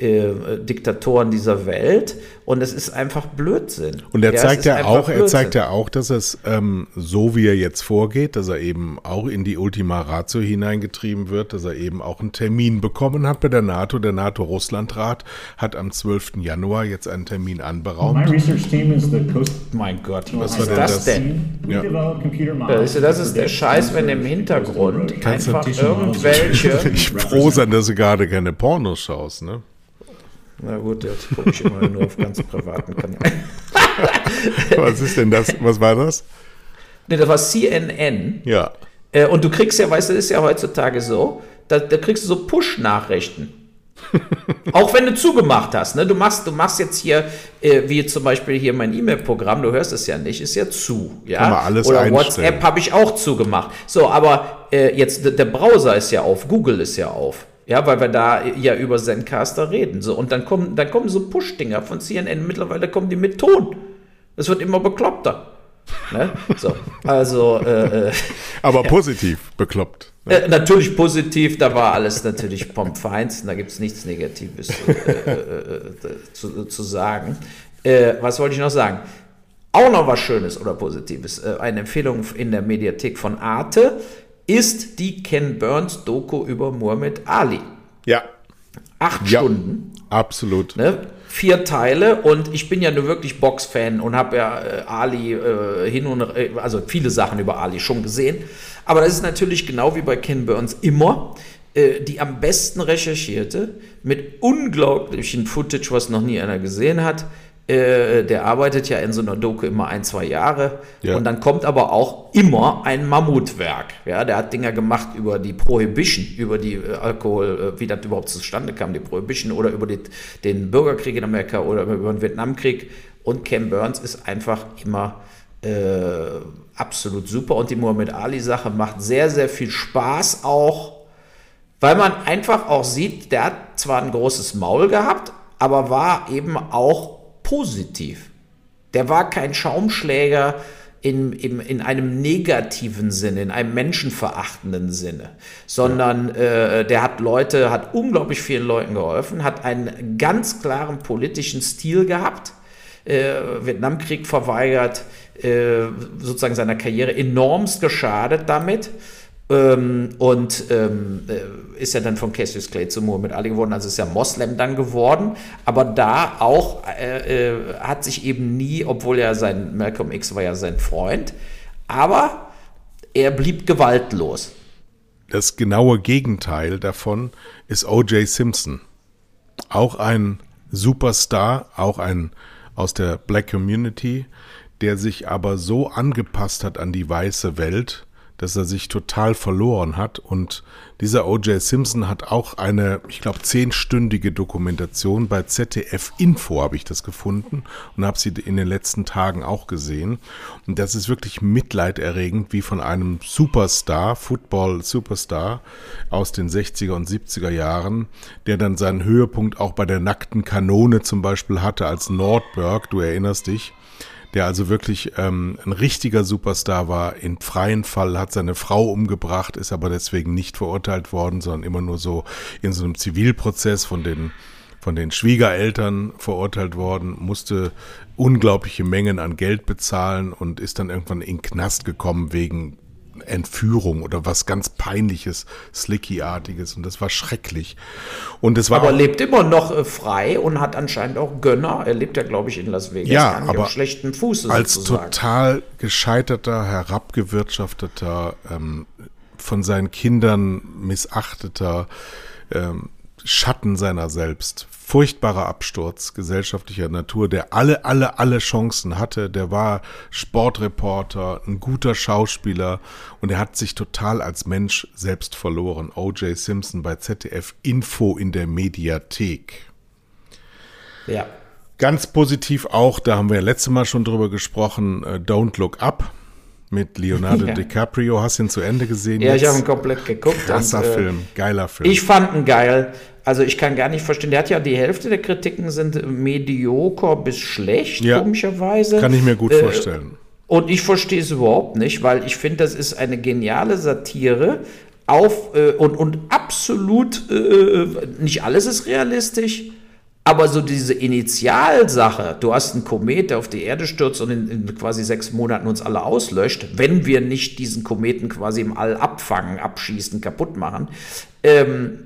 äh, äh, Diktatoren dieser Welt und es ist einfach Blödsinn. Und er ja, zeigt ja auch, Blödsinn. er zeigt ja auch, dass es ähm, so wie er jetzt vorgeht, dass er eben auch in die Ultima Ratio hineingetrieben wird, dass er eben auch einen Termin bekommen hat bei der NATO. Der NATO-Russland-Rat hat am 12. Januar jetzt einen Termin anberaumt. Mein Gott, was war denn das, denn? Ja. Das ist der Scheiß, wenn im Hintergrund Kannst einfach irgendwelche. ich froh sein, dass du gerade keine Pornos schaust, ne? Na gut, jetzt gucke ich immer nur auf ganz privaten Kanälen. Was ist denn das? Was war das? Ne, das war CNN. Ja. Äh, und du kriegst ja, weißt du, das ist ja heutzutage so, da, da kriegst du so Push-Nachrichten. auch wenn du zugemacht hast, ne? Du machst, du machst jetzt hier, äh, wie zum Beispiel hier mein E-Mail-Programm, du hörst es ja nicht, ist ja zu, ja. Kann man alles Oder einstellen. WhatsApp habe ich auch zugemacht. So, aber äh, jetzt der Browser ist ja auf, Google ist ja auf. Ja, weil wir da ja über Zencaster reden. So, und dann kommen, dann kommen so Push-Dinger von CNN. Mittlerweile kommen die mit Ton. Das wird immer bekloppter. Ne? So, also. Äh, äh Aber positiv bekloppt. Ne? Äh, natürlich positiv, da war alles natürlich vom Feinsten, da gibt es nichts Negatives äh, äh, äh, zu, zu, sagen. was wollte ich noch sagen? Auch noch was Schönes oder Positives. eine Empfehlung in der Mediathek von Arte ist die Ken Burns Doku über Muhammad Ali. Ja. Acht ja, Stunden. Absolut. Ne? Vier Teile und ich bin ja nur wirklich Boxfan und habe ja äh, Ali äh, hin und äh, also viele Sachen über Ali schon gesehen. Aber das ist natürlich genau wie bei Ken Burns immer äh, die am besten recherchierte mit unglaublichen Footage, was noch nie einer gesehen hat äh, der arbeitet ja in so einer Doku immer ein, zwei Jahre. Ja. Und dann kommt aber auch immer ein Mammutwerk. Ja, der hat Dinger gemacht über die Prohibition, über die äh, Alkohol, äh, wie das überhaupt zustande kam, die Prohibition oder über die, den Bürgerkrieg in Amerika oder über den Vietnamkrieg. Und Cam Burns ist einfach immer absolut super. Und die Muhammad Ali-Sache macht sehr, sehr viel Spaß auch, weil man einfach auch sieht, der hat zwar ein großes Maul gehabt, aber war eben auch positiv. Der war kein Schaumschläger in, in, in einem negativen Sinne, in einem menschenverachtenden Sinne, sondern äh, der hat Leute, hat unglaublich vielen Leuten geholfen, hat einen ganz klaren politischen Stil gehabt, äh, Vietnamkrieg verweigert, äh, sozusagen seiner Karriere enormst geschadet damit ähm, und ähm, äh, ist ja dann von Cassius Clay zu Muhammad Ali geworden, also ist ja Moslem dann geworden, aber da auch äh, äh, hat sich eben nie, obwohl er sein, Malcolm X war ja sein Freund, aber er blieb gewaltlos. Das genaue Gegenteil davon ist O.J. Simpson. Auch ein Superstar, auch ein aus der Black Community, der sich aber so angepasst hat an die weiße Welt, dass er sich total verloren hat. Und dieser O.J. Simpson hat auch eine, ich glaube, zehnstündige Dokumentation bei ZDF Info habe ich das gefunden und habe sie in den letzten Tagen auch gesehen. Und das ist wirklich mitleiderregend, wie von einem Superstar, Football-Superstar aus den 60er und 70er Jahren, der dann seinen Höhepunkt auch bei der nackten Kanone zum Beispiel hatte als Nordberg, du erinnerst dich der also wirklich ähm, ein richtiger Superstar war, in freien Fall, hat seine Frau umgebracht, ist aber deswegen nicht verurteilt worden, sondern immer nur so in so einem Zivilprozess von den von den Schwiegereltern verurteilt worden, musste unglaubliche Mengen an Geld bezahlen und ist dann irgendwann in Knast gekommen wegen Entführung oder was ganz peinliches, Slicky-artiges und das war schrecklich. Und es war aber lebt immer noch äh, frei und hat anscheinend auch Gönner. Er lebt ja, glaube ich, in Las Vegas. Ja, aber schlechten Fuß als sozusagen. total gescheiterter, herabgewirtschafteter, ähm, von seinen Kindern missachteter ähm, Schatten seiner selbst furchtbarer Absturz gesellschaftlicher Natur, der alle, alle, alle Chancen hatte. Der war Sportreporter, ein guter Schauspieler und er hat sich total als Mensch selbst verloren. O.J. Simpson bei ZDF Info in der Mediathek. Ja. Ganz positiv auch, da haben wir ja letztes Mal schon drüber gesprochen, uh, Don't Look Up mit Leonardo ja. DiCaprio. Hast du ihn zu Ende gesehen? Ja, jetzt? ich habe ihn komplett geguckt. Krasser und, äh, Film, geiler Film. Ich fand ihn geil. Also ich kann gar nicht verstehen. Der hat ja die Hälfte der Kritiken sind medioker bis schlecht, ja, komischerweise. Kann ich mir gut äh, vorstellen. Und ich verstehe es überhaupt nicht, weil ich finde, das ist eine geniale Satire auf äh, und, und absolut äh, nicht alles ist realistisch aber so diese Initialsache, du hast einen Komet, der auf die Erde stürzt und in, in, quasi sechs Monaten uns alle auslöscht, wenn wir nicht diesen Kometen quasi im All abfangen, abschießen, kaputt machen, ähm,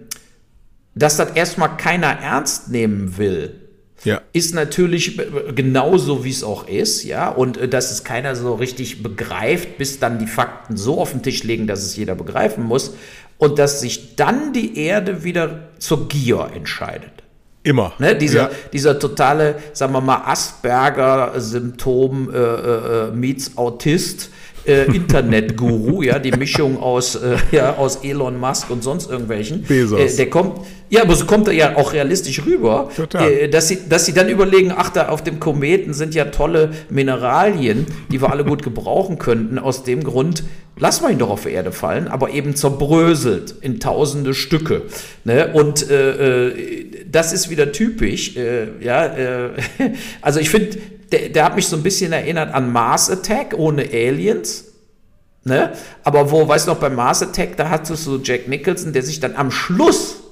dass das erstmal keiner ernst nehmen will, ja. ist natürlich genauso, wie es auch ist, ja, und äh, dass es keiner so richtig begreift, bis dann die Fakten so auf den Tisch legen, dass es jeder begreifen muss und dass sich dann die Erde wieder zur Gier entscheidet. Immer. Ne, dieser, ja. dieser totale, sagen wir mal, Asperger-Symptom äh, äh, äh meets Autist. Äh, Internet-Guru, ja, die Mischung aus, äh, ja, aus Elon Musk und sonst irgendwelchen. Bezos. Äh, der kommt, ja, aber so kommt er ja auch realistisch rüber, äh, dass, sie, dass sie dann überlegen, ach, da auf dem Kometen sind ja tolle Mineralien, die wir alle gut gebrauchen könnten. Aus dem Grund lassen wir ihn doch auf die Erde fallen, aber eben zerbröselt in tausende Stücke. Ne? Und äh, äh das ist wieder typisch. Äh, ja, äh, also ich finde, der, der hat mich so ein bisschen erinnert an Mars Attack ohne Aliens. Ne? Aber wo, weißt du noch, beim Mars Attack, da hat es so Jack Nicholson, der sich dann am Schluss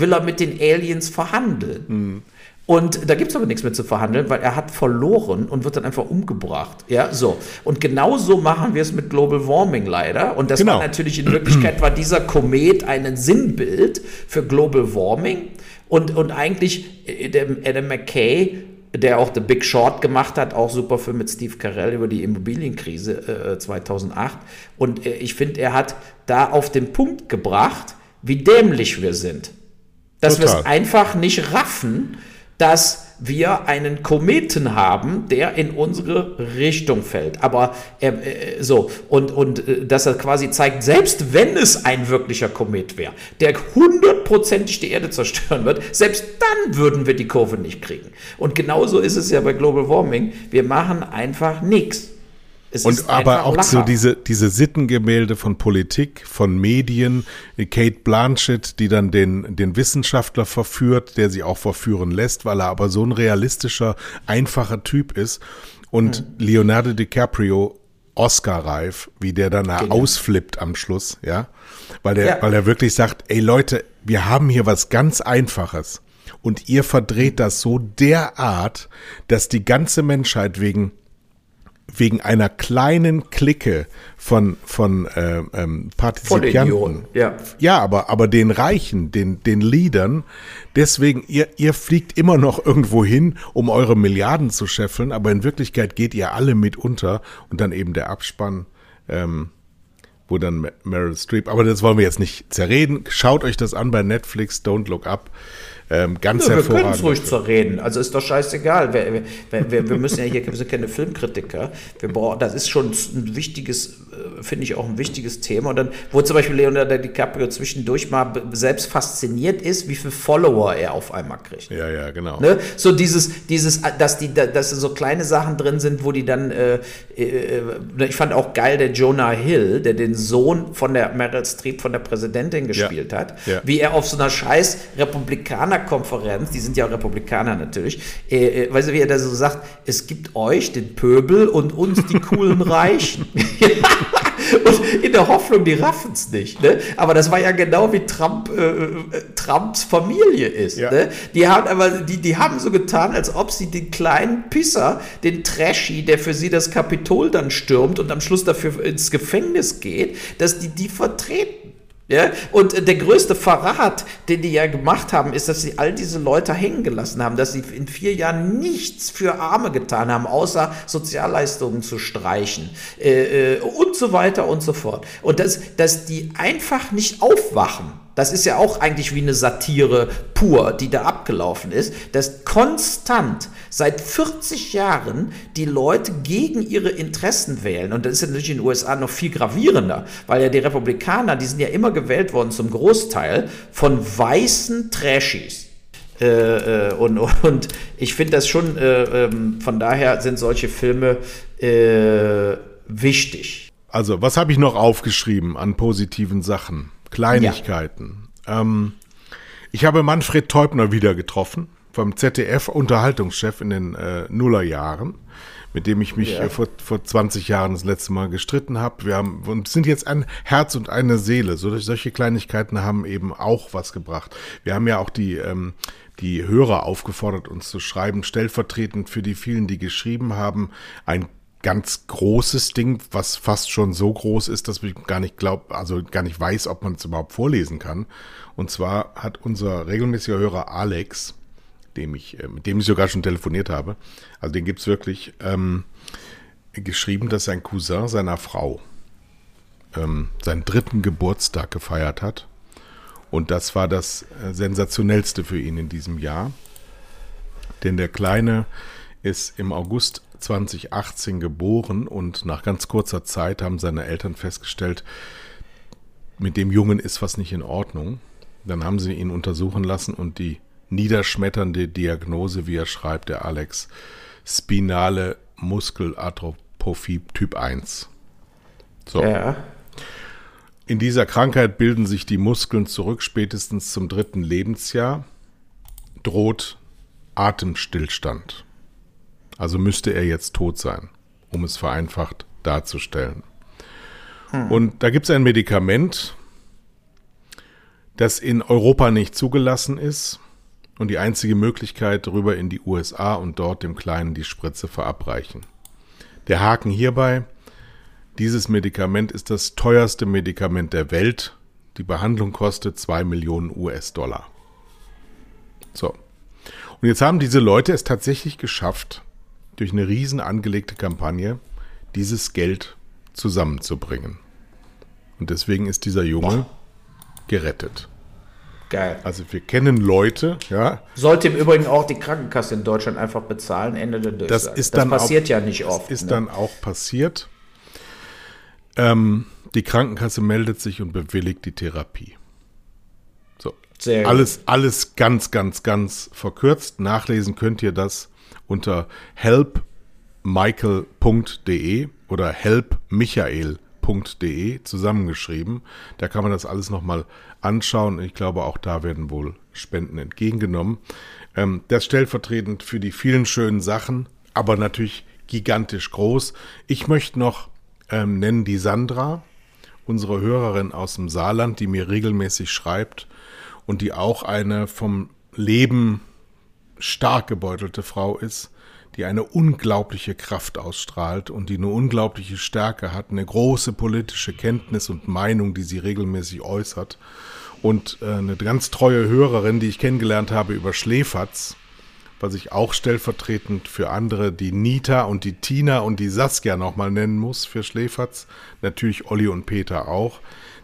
will er mit den Aliens verhandeln. Mhm. Und da gibt es aber nichts mehr zu verhandeln, weil er hat verloren und wird dann einfach umgebracht. Ja, so. Und genauso machen wir es mit Global Warming leider. Und das genau. war natürlich in Wirklichkeit war dieser Komet ein Sinnbild für Global Warming. Und, und eigentlich äh, Adam McKay, der auch The Big Short gemacht hat, auch super Film mit Steve Carell über die Immobilienkrise äh, 2008. Und äh, ich finde, er hat da auf den Punkt gebracht, wie dämlich wir sind. Dass wir es einfach nicht raffen, dass wir einen Kometen haben, der in unsere Richtung fällt. Aber äh, äh, so, und, und äh, dass er quasi zeigt, selbst wenn es ein wirklicher Komet wäre, der hundertprozentig die Erde zerstören wird, selbst dann würden wir die Kurve nicht kriegen. Und genauso ist es ja bei Global Warming. Wir machen einfach nichts. Es und aber auch so diese, diese Sittengemälde von Politik, von Medien, Kate Blanchett, die dann den, den Wissenschaftler verführt, der sie auch verführen lässt, weil er aber so ein realistischer, einfacher Typ ist. Und mhm. Leonardo DiCaprio Oscar-reif, wie der dann genau. ausflippt am Schluss, ja. Weil der, ja. weil er wirklich sagt, ey Leute, wir haben hier was ganz Einfaches. Und ihr verdreht das so derart, dass die ganze Menschheit wegen wegen einer kleinen Clique von von äh, ähm, Partizipanten. Ja. ja, aber aber den Reichen, den den Leadern. Deswegen ihr ihr fliegt immer noch irgendwo hin, um eure Milliarden zu scheffeln, aber in Wirklichkeit geht ihr alle mit unter und dann eben der Abspann. Ähm, wo dann Meryl Streep, aber das wollen wir jetzt nicht zerreden. Schaut euch das an bei Netflix, Don't Look Up. Ähm, ganz ja, hervorragend. Wir können es ruhig zu reden. Also ist doch scheißegal. Wir, wir, wir, wir müssen ja hier, wir sind keine Filmkritiker. Wir brauchen, das ist schon ein wichtiges, äh, finde ich auch ein wichtiges Thema. Und dann, wo zum Beispiel Leonardo DiCaprio zwischendurch mal selbst fasziniert ist, wie viele Follower er auf einmal kriegt. Ja, ja, genau. Ne? So dieses, dieses, dass die, dass so kleine Sachen drin sind, wo die dann, äh, äh, ich fand auch geil, der Jonah Hill, der den Sohn von der Meryl Streep, von der Präsidentin gespielt ja. hat, ja. wie er auf so einer scheiß Republikanerkonferenz, die sind ja auch Republikaner natürlich, äh, äh, weißt du, wie er da so sagt, es gibt euch, den Pöbel, und uns, die coolen Reichen. Und in der Hoffnung, die raffen es nicht. Ne? Aber das war ja genau wie Trump, äh, äh, Trumps Familie ist. Ja. Ne? Die, haben aber, die, die haben so getan, als ob sie den kleinen Pisser, den Trashy, der für sie das Kapitol dann stürmt und am Schluss dafür ins Gefängnis geht, dass die die vertreten. Ja? Und äh, der größte Verrat, den die ja gemacht haben, ist, dass sie all diese Leute hängen gelassen haben, dass sie in vier Jahren nichts für Arme getan haben, außer Sozialleistungen zu streichen äh, äh, und so weiter und so fort. Und dass, dass die einfach nicht aufwachen. Das ist ja auch eigentlich wie eine Satire pur, die da abgelaufen ist, dass konstant seit 40 Jahren die Leute gegen ihre Interessen wählen. Und das ist ja natürlich in den USA noch viel gravierender, weil ja die Republikaner, die sind ja immer gewählt worden zum Großteil von weißen Trashies. Äh, äh, und, und ich finde das schon, äh, ähm, von daher sind solche Filme äh, wichtig. Also, was habe ich noch aufgeschrieben an positiven Sachen? Kleinigkeiten. Ja. Ähm, ich habe Manfred Teubner wieder getroffen, vom ZDF-Unterhaltungschef in den äh, Nullerjahren, mit dem ich mich ja. äh, vor, vor 20 Jahren das letzte Mal gestritten habe. Wir haben, und sind jetzt ein Herz und eine Seele. So, solche Kleinigkeiten haben eben auch was gebracht. Wir haben ja auch die, ähm, die Hörer aufgefordert, uns zu schreiben, stellvertretend für die vielen, die geschrieben haben, ein ganz großes Ding, was fast schon so groß ist, dass ich gar nicht glaube, also gar nicht weiß, ob man es überhaupt vorlesen kann. Und zwar hat unser regelmäßiger Hörer Alex, dem ich, äh, mit dem ich sogar schon telefoniert habe, also den gibt's wirklich, ähm, geschrieben, dass sein Cousin seiner Frau ähm, seinen dritten Geburtstag gefeiert hat. Und das war das äh, sensationellste für ihn in diesem Jahr. Denn der Kleine ist im August 2018 geboren und nach ganz kurzer Zeit haben seine Eltern festgestellt, mit dem Jungen ist was nicht in Ordnung. Dann haben sie ihn untersuchen lassen und die niederschmetternde Diagnose, wie er schreibt, der Alex, spinale Muskelatrophie Typ 1. So. Ja. In dieser Krankheit bilden sich die Muskeln zurück, spätestens zum dritten Lebensjahr droht Atemstillstand. Also müsste er jetzt tot sein, um es vereinfacht darzustellen. Hm. Und da gibt es ein Medikament, das in Europa nicht zugelassen ist und die einzige Möglichkeit rüber in die USA und dort dem Kleinen die Spritze verabreichen. Der Haken hierbei, dieses Medikament ist das teuerste Medikament der Welt. Die Behandlung kostet 2 Millionen US-Dollar. So. Und jetzt haben diese Leute es tatsächlich geschafft, durch eine riesen angelegte Kampagne dieses Geld zusammenzubringen. Und deswegen ist dieser Junge gerettet. Geil. Also wir kennen Leute, ja. Sollte im Übrigen auch die Krankenkasse in Deutschland einfach bezahlen, Ende der Durchsage. Das, ist das passiert auch, ja nicht oft. Das ist ne? dann auch passiert. Ähm, die Krankenkasse meldet sich und bewilligt die Therapie. So. Sehr alles, gut. alles ganz, ganz, ganz verkürzt. Nachlesen könnt ihr das unter helpmichael.de oder helpmichael.de zusammengeschrieben. Da kann man das alles nochmal anschauen. Ich glaube, auch da werden wohl Spenden entgegengenommen. Ähm, das stellvertretend für die vielen schönen Sachen, aber natürlich gigantisch groß. Ich möchte noch ähm, nennen die Sandra, unsere Hörerin aus dem Saarland, die mir regelmäßig schreibt und die auch eine vom Leben stark gebeutelte Frau ist, die eine unglaubliche Kraft ausstrahlt und die eine unglaubliche Stärke hat, eine große politische Kenntnis und Meinung, die sie regelmäßig äußert. Und äh, eine ganz treue Hörerin, die ich kennengelernt habe über Schläferz, was ich auch stellvertretend für andere, die Nita und die Tina und die Saskia nochmal nennen muss für Schläferz, natürlich Olli und Peter auch,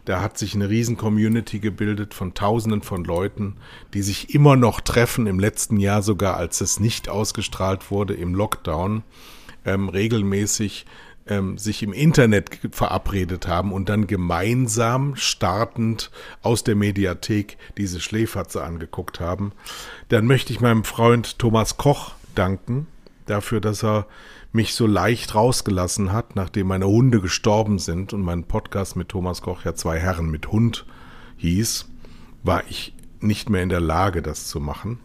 Da hat sich eine riesen Community gebildet von Tausenden von Leuten, die sich immer noch treffen, im letzten Jahr sogar, als es nicht ausgestrahlt wurde, im Lockdown, ähm, regelmäßig ähm, sich im Internet verabredet haben und dann gemeinsam startend aus der Mediathek diese Schläferze angeguckt haben. Dann möchte ich meinem Freund Thomas Koch danken dafür, dass er mich so leicht rausgelassen hat, nachdem meine Hunde gestorben sind und mein Podcast mit Thomas Koch ja zwei Herren mit Hund hieß, war ich nicht mehr in der Lage, das zu machen.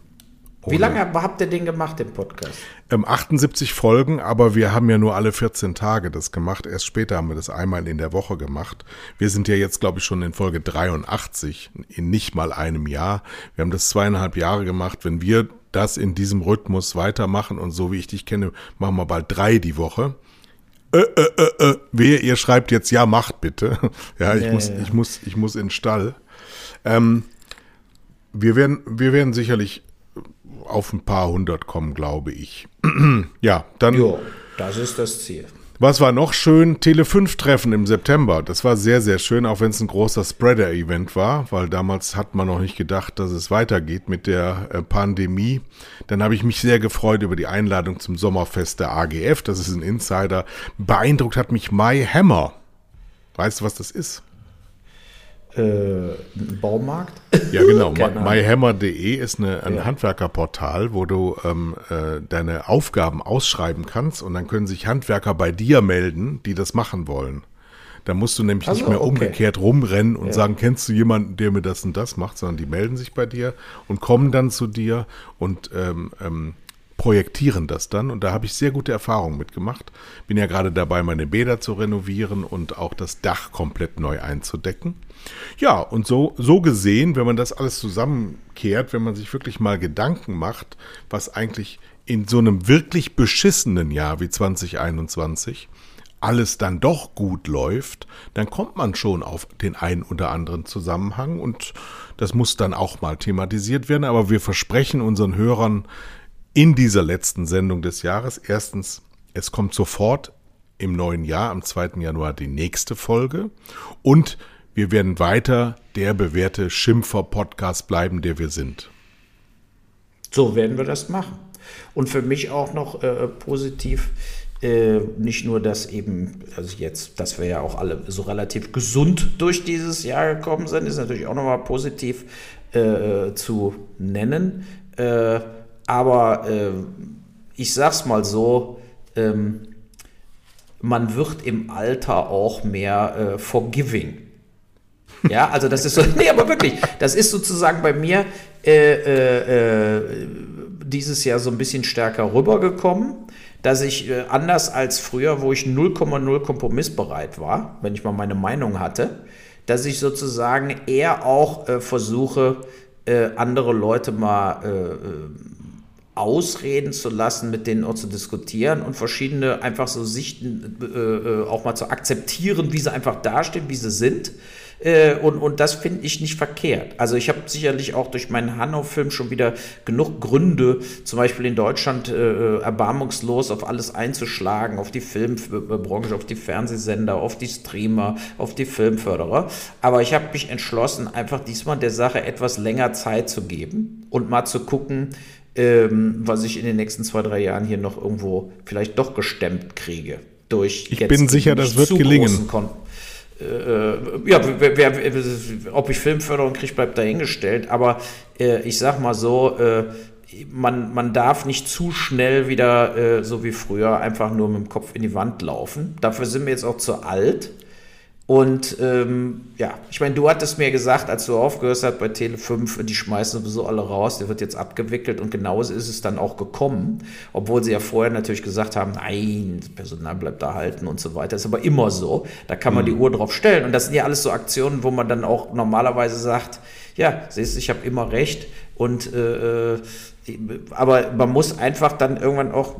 Wie lange habt ihr den gemacht, den Podcast? Ähm, 78 Folgen, aber wir haben ja nur alle 14 Tage das gemacht. Erst später haben wir das einmal in der Woche gemacht. Wir sind ja jetzt, glaube ich, schon in Folge 83, in nicht mal einem Jahr. Wir haben das zweieinhalb Jahre gemacht. Wenn wir das in diesem Rhythmus weitermachen und so wie ich dich kenne, machen wir bald drei die Woche. Äh, äh, äh, äh. Wehe, ihr schreibt jetzt, ja, macht bitte. ja, ich, ja, muss, ja. ich, muss, ich muss in den Stall. Ähm, wir, werden, wir werden sicherlich auf ein paar hundert kommen, glaube ich. ja, dann. Jo, das ist das Ziel. Was war noch schön? Tele 5 Treffen im September. Das war sehr, sehr schön, auch wenn es ein großer Spreader-Event war, weil damals hat man noch nicht gedacht, dass es weitergeht mit der äh, Pandemie. Dann habe ich mich sehr gefreut über die Einladung zum Sommerfest der AGF. Das ist ein Insider. Beeindruckt hat mich My Hammer. Weißt du, was das ist? Äh, Baumarkt? Ja, genau. myhammer.de ist eine, ein ja. Handwerkerportal, wo du ähm, äh, deine Aufgaben ausschreiben kannst und dann können sich Handwerker bei dir melden, die das machen wollen. Da musst du nämlich also, nicht mehr okay. umgekehrt rumrennen und ja. sagen, kennst du jemanden, der mir das und das macht, sondern die melden sich bei dir und kommen dann zu dir und ähm, ähm, projektieren das dann. Und da habe ich sehr gute Erfahrungen mitgemacht. Bin ja gerade dabei, meine Bäder zu renovieren und auch das Dach komplett neu einzudecken. Ja, und so, so gesehen, wenn man das alles zusammenkehrt, wenn man sich wirklich mal Gedanken macht, was eigentlich in so einem wirklich beschissenen Jahr wie 2021 alles dann doch gut läuft, dann kommt man schon auf den einen oder anderen Zusammenhang und das muss dann auch mal thematisiert werden. Aber wir versprechen unseren Hörern in dieser letzten Sendung des Jahres erstens, es kommt sofort im neuen Jahr, am 2. Januar, die nächste Folge und wir werden weiter der bewährte Schimpfer-Podcast bleiben, der wir sind. So werden wir das machen. Und für mich auch noch äh, positiv, äh, nicht nur, dass eben, also jetzt, dass wir ja auch alle so relativ gesund durch dieses Jahr gekommen sind, ist natürlich auch nochmal positiv äh, zu nennen. Aber äh, ich sag's mal so, ähm, man wird im Alter auch mehr äh, forgiving. Ja, also das ist so, nee, aber wirklich, das ist sozusagen bei mir äh, äh, äh, dieses Jahr so ein bisschen stärker rübergekommen, dass ich äh, anders als früher, wo ich 0,0 kompromissbereit war, wenn ich mal meine Meinung hatte, dass ich sozusagen eher auch versuche, andere Leute mal ausreden zu lassen, mit denen auch zu diskutieren und verschiedene einfach so Sichten äh, auch mal zu akzeptieren, wie sie einfach dastehen, wie sie sind äh, und, und das finde ich nicht verkehrt. Also ich habe sicherlich auch durch meinen Hanau-Film schon wieder genug Gründe, zum Beispiel in Deutschland äh, erbarmungslos auf alles einzuschlagen, auf die Filmbranche, auf die Fernsehsender, auf die Streamer, auf die Filmförderer. Aber ich habe mich entschlossen, einfach diesmal der Sache etwas länger Zeit zu geben und mal zu gucken, ähm, was ich in den nächsten zwei, drei Jahren hier noch irgendwo vielleicht doch gestemmt kriege. Durch ich bin sicher, das wird gelingen. Kon äh, ja, wer, wer, ob ich Filmförderung kriege, bleibt dahingestellt. Aber äh, ich sag mal so, äh, man, man darf nicht zu schnell wieder, äh, so wie früher, einfach nur mit dem Kopf in die Wand laufen. Dafür sind wir jetzt auch zu alt. Und ähm, ja, ich meine, du hattest mir gesagt, als du aufgehört hast bei Tele 5, die schmeißen sowieso alle raus, der wird jetzt abgewickelt und genauso ist es dann auch gekommen, obwohl sie ja vorher natürlich gesagt haben, nein, das Personal bleibt da halten und so weiter. Ist aber immer so, da kann man mhm. die Uhr drauf stellen und das sind ja alles so Aktionen, wo man dann auch normalerweise sagt, ja, siehst du, ich habe immer recht und äh, äh aber man muss einfach dann irgendwann auch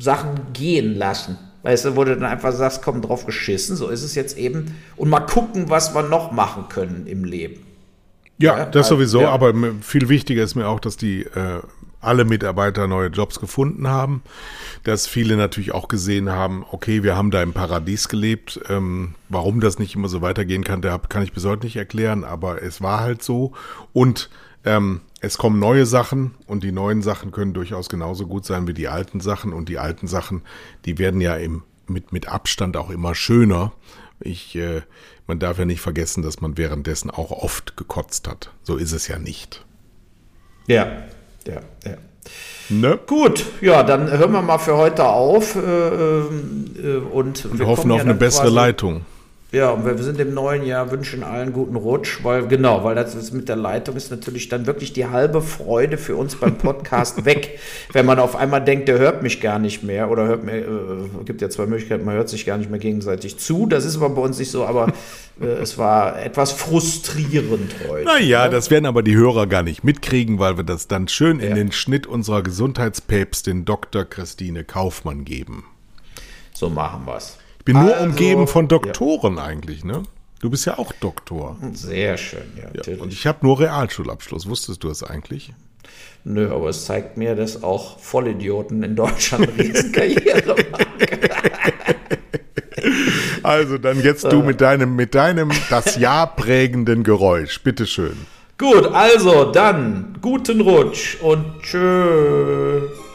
Sachen gehen lassen. Weißt du, wo du dann einfach sagst, komm drauf geschissen, so ist es jetzt eben. Und mal gucken, was wir noch machen können im Leben. Ja, ja das also, sowieso, ja. aber viel wichtiger ist mir auch, dass die äh, alle Mitarbeiter neue Jobs gefunden haben, dass viele natürlich auch gesehen haben, okay, wir haben da im Paradies gelebt. Ähm, warum das nicht immer so weitergehen kann, kann ich bis heute nicht erklären, aber es war halt so. Und ähm, es kommen neue Sachen und die neuen Sachen können durchaus genauso gut sein wie die alten Sachen. Und die alten Sachen, die werden ja im, mit, mit Abstand auch immer schöner. Ich, äh, man darf ja nicht vergessen, dass man währenddessen auch oft gekotzt hat. So ist es ja nicht. Ja, ja, ja. Ne? Gut, ja, dann hören wir mal für heute auf äh, äh, und, und wir hoffen auf ja eine bessere Leitung. Ja, und wir sind im neuen Jahr, wünschen allen guten Rutsch, weil genau, weil das ist mit der Leitung ist natürlich dann wirklich die halbe Freude für uns beim Podcast weg, wenn man auf einmal denkt, der hört mich gar nicht mehr oder hört mir, äh, gibt ja zwei Möglichkeiten, man hört sich gar nicht mehr gegenseitig zu. Das ist aber bei uns nicht so, aber äh, es war etwas frustrierend heute. Naja, ne? das werden aber die Hörer gar nicht mitkriegen, weil wir das dann schön ja. in den Schnitt unserer Gesundheitspäpstin Dr. Christine Kaufmann geben. So machen wir's bin nur also, umgeben von Doktoren ja. eigentlich, ne? Du bist ja auch Doktor. Sehr schön, ja. ja und ich habe nur Realschulabschluss. Wusstest du das eigentlich? Nö, aber es zeigt mir, dass auch Vollidioten in Deutschland Riesenkarriere machen. Also, dann jetzt du mit deinem, mit deinem das Jahr prägenden Geräusch. Bitteschön. Gut, also dann guten Rutsch und tschüss.